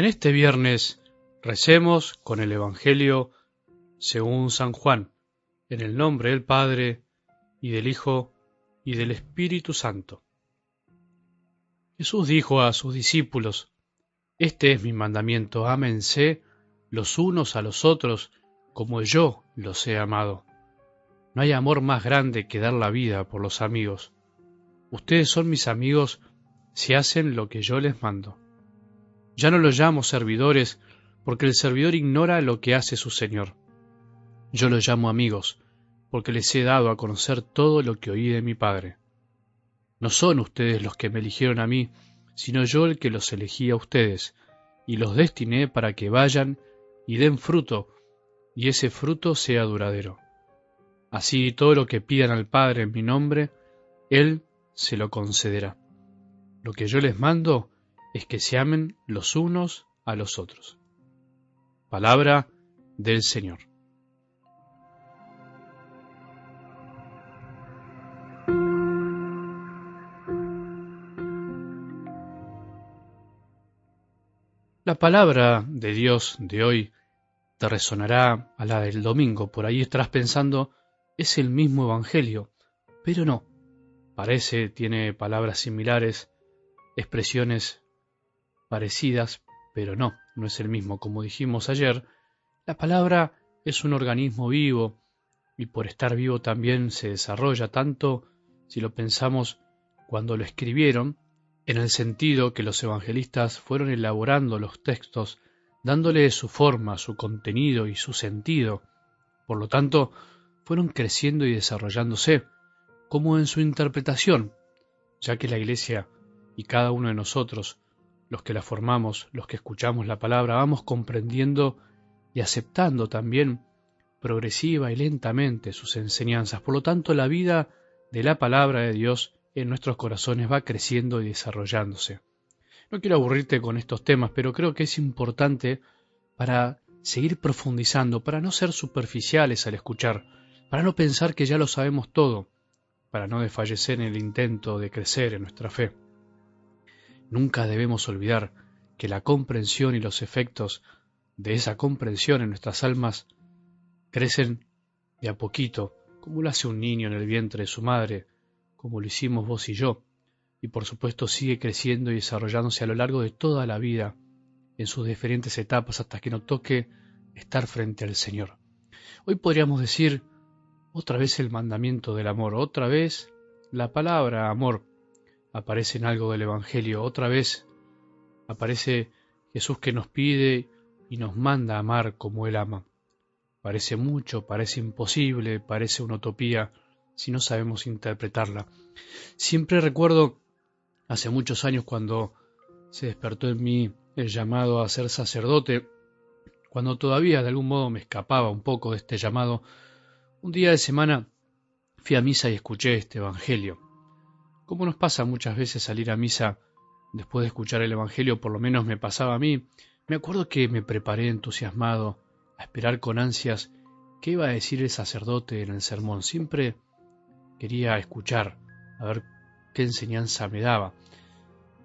En este viernes recemos con el Evangelio según San Juan, en el nombre del Padre, y del Hijo, y del Espíritu Santo. Jesús dijo a sus discípulos, Este es mi mandamiento, ámense los unos a los otros como yo los he amado. No hay amor más grande que dar la vida por los amigos. Ustedes son mis amigos si hacen lo que yo les mando. Ya no los llamo servidores, porque el servidor ignora lo que hace su Señor. Yo los llamo amigos, porque les he dado a conocer todo lo que oí de mi Padre. No son ustedes los que me eligieron a mí, sino yo el que los elegí a ustedes, y los destiné para que vayan y den fruto, y ese fruto sea duradero. Así todo lo que pidan al Padre en mi nombre, Él se lo concederá. Lo que yo les mando es que se amen los unos a los otros. Palabra del Señor. La palabra de Dios de hoy te resonará a la del domingo. Por ahí estarás pensando, es el mismo Evangelio, pero no. Parece, tiene palabras similares, expresiones parecidas, pero no, no es el mismo. Como dijimos ayer, la palabra es un organismo vivo y por estar vivo también se desarrolla tanto, si lo pensamos, cuando lo escribieron, en el sentido que los evangelistas fueron elaborando los textos, dándole su forma, su contenido y su sentido. Por lo tanto, fueron creciendo y desarrollándose, como en su interpretación, ya que la Iglesia y cada uno de nosotros los que la formamos, los que escuchamos la palabra, vamos comprendiendo y aceptando también progresiva y lentamente sus enseñanzas. Por lo tanto, la vida de la palabra de Dios en nuestros corazones va creciendo y desarrollándose. No quiero aburrirte con estos temas, pero creo que es importante para seguir profundizando, para no ser superficiales al escuchar, para no pensar que ya lo sabemos todo, para no desfallecer en el intento de crecer en nuestra fe. Nunca debemos olvidar que la comprensión y los efectos de esa comprensión en nuestras almas crecen de a poquito, como lo hace un niño en el vientre de su madre, como lo hicimos vos y yo, y por supuesto sigue creciendo y desarrollándose a lo largo de toda la vida, en sus diferentes etapas, hasta que nos toque estar frente al Señor. Hoy podríamos decir otra vez el mandamiento del amor, otra vez la palabra amor, aparece en algo del Evangelio. Otra vez aparece Jesús que nos pide y nos manda a amar como Él ama. Parece mucho, parece imposible, parece una utopía si no sabemos interpretarla. Siempre recuerdo hace muchos años cuando se despertó en mí el llamado a ser sacerdote, cuando todavía de algún modo me escapaba un poco de este llamado, un día de semana fui a misa y escuché este Evangelio. Como nos pasa muchas veces salir a misa después de escuchar el Evangelio, por lo menos me pasaba a mí, me acuerdo que me preparé entusiasmado a esperar con ansias qué iba a decir el sacerdote en el sermón. Siempre quería escuchar, a ver qué enseñanza me daba.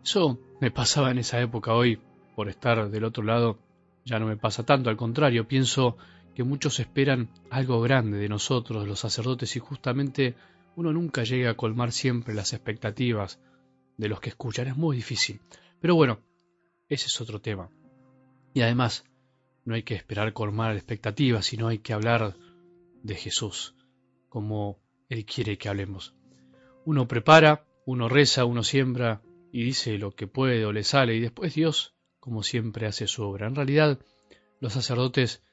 Eso me pasaba en esa época hoy, por estar del otro lado, ya no me pasa tanto, al contrario, pienso que muchos esperan algo grande de nosotros, los sacerdotes, y justamente uno nunca llega a colmar siempre las expectativas de los que escuchan, es muy difícil. Pero bueno, ese es otro tema. Y además, no hay que esperar colmar expectativas, sino hay que hablar de Jesús, como Él quiere que hablemos. Uno prepara, uno reza, uno siembra y dice lo que puede o le sale, y después Dios, como siempre, hace su obra. En realidad, los sacerdotes,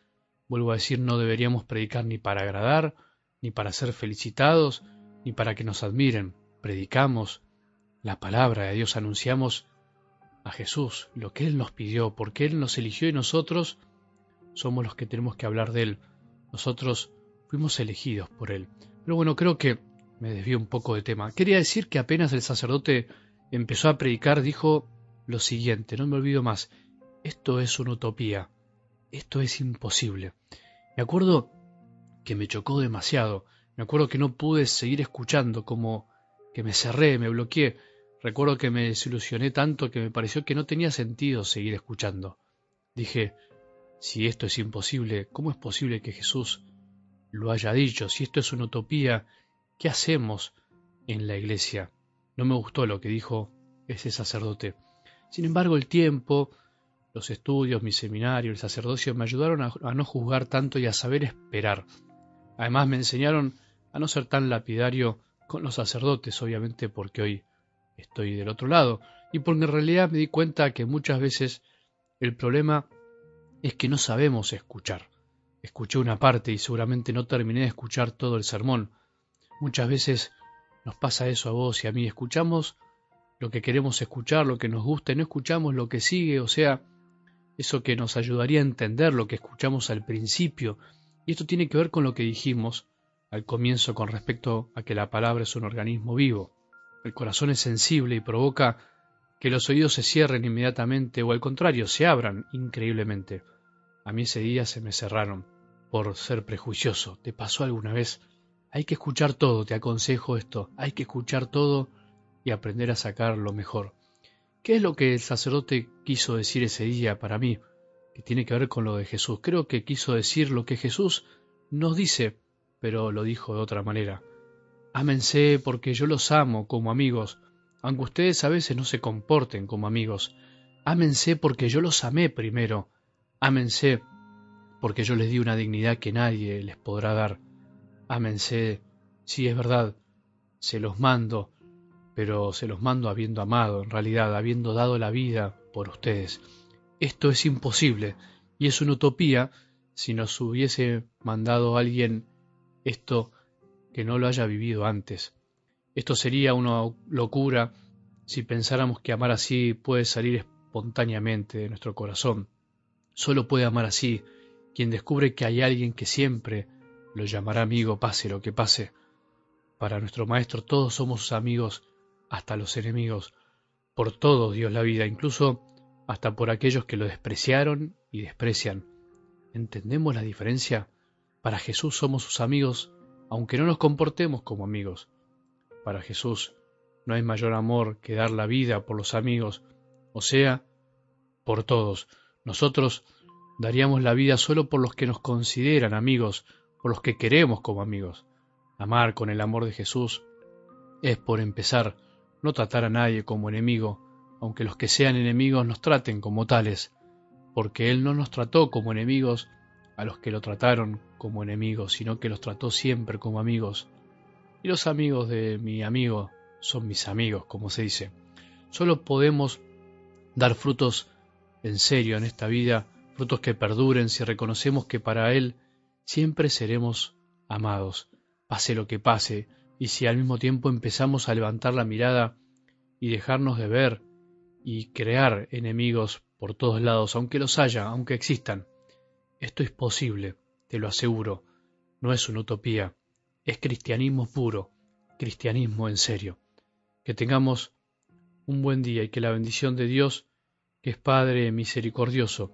vuelvo a decir, no deberíamos predicar ni para agradar, ni para ser felicitados, ni para que nos admiren. Predicamos la palabra de Dios, anunciamos a Jesús, lo que Él nos pidió, porque Él nos eligió y nosotros somos los que tenemos que hablar de Él. Nosotros fuimos elegidos por Él. Pero bueno, creo que me desvío un poco de tema. Quería decir que apenas el sacerdote empezó a predicar, dijo lo siguiente, no me olvido más, esto es una utopía, esto es imposible. Me acuerdo que me chocó demasiado, me acuerdo que no pude seguir escuchando, como que me cerré, me bloqueé. Recuerdo que me desilusioné tanto que me pareció que no tenía sentido seguir escuchando. Dije, si esto es imposible, ¿cómo es posible que Jesús lo haya dicho? Si esto es una utopía, ¿qué hacemos en la iglesia? No me gustó lo que dijo ese sacerdote. Sin embargo, el tiempo, los estudios, mi seminario, el sacerdocio me ayudaron a, no juzgar tanto y a saber esperar. Además me enseñaron a no ser tan lapidario con los sacerdotes, obviamente porque hoy estoy del otro lado, y porque en realidad me di cuenta que muchas veces el problema es que no sabemos escuchar. Escuché una parte y seguramente no terminé de escuchar todo el sermón. Muchas veces nos pasa eso a vos y a mí. Escuchamos lo que queremos escuchar, lo que nos gusta, y no escuchamos lo que sigue, o sea, eso que nos ayudaría a entender lo que escuchamos al principio. Y esto tiene que ver con lo que dijimos al comienzo con respecto a que la palabra es un organismo vivo. El corazón es sensible y provoca que los oídos se cierren inmediatamente o al contrario, se abran increíblemente. A mí ese día se me cerraron por ser prejuicioso. ¿Te pasó alguna vez? Hay que escuchar todo, te aconsejo esto, hay que escuchar todo y aprender a sacar lo mejor. ¿Qué es lo que el sacerdote quiso decir ese día para mí? Que tiene que ver con lo de Jesús. Creo que quiso decir lo que Jesús nos dice pero lo dijo de otra manera. Ámense porque yo los amo como amigos, aunque ustedes a veces no se comporten como amigos. Ámense porque yo los amé primero. Ámense porque yo les di una dignidad que nadie les podrá dar. Ámense, sí es verdad, se los mando, pero se los mando habiendo amado, en realidad, habiendo dado la vida por ustedes. Esto es imposible y es una utopía si nos hubiese mandado alguien esto que no lo haya vivido antes. Esto sería una locura si pensáramos que amar así puede salir espontáneamente de nuestro corazón. Solo puede amar así quien descubre que hay alguien que siempre lo llamará amigo pase lo que pase. Para nuestro Maestro todos somos amigos, hasta los enemigos. Por todos Dios la vida, incluso hasta por aquellos que lo despreciaron y desprecian. ¿Entendemos la diferencia? Para Jesús somos sus amigos, aunque no nos comportemos como amigos. Para Jesús no hay mayor amor que dar la vida por los amigos, o sea, por todos. Nosotros daríamos la vida solo por los que nos consideran amigos, por los que queremos como amigos. Amar con el amor de Jesús es, por empezar, no tratar a nadie como enemigo, aunque los que sean enemigos nos traten como tales, porque Él no nos trató como enemigos, a los que lo trataron como enemigos, sino que los trató siempre como amigos. Y los amigos de mi amigo son mis amigos, como se dice. Solo podemos dar frutos en serio en esta vida, frutos que perduren si reconocemos que para Él siempre seremos amados, pase lo que pase, y si al mismo tiempo empezamos a levantar la mirada y dejarnos de ver y crear enemigos por todos lados, aunque los haya, aunque existan. Esto es posible, te lo aseguro. No es una utopía, es cristianismo puro, cristianismo en serio. Que tengamos un buen día y que la bendición de Dios, que es Padre misericordioso,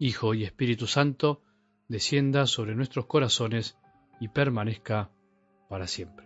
Hijo y Espíritu Santo, descienda sobre nuestros corazones y permanezca para siempre.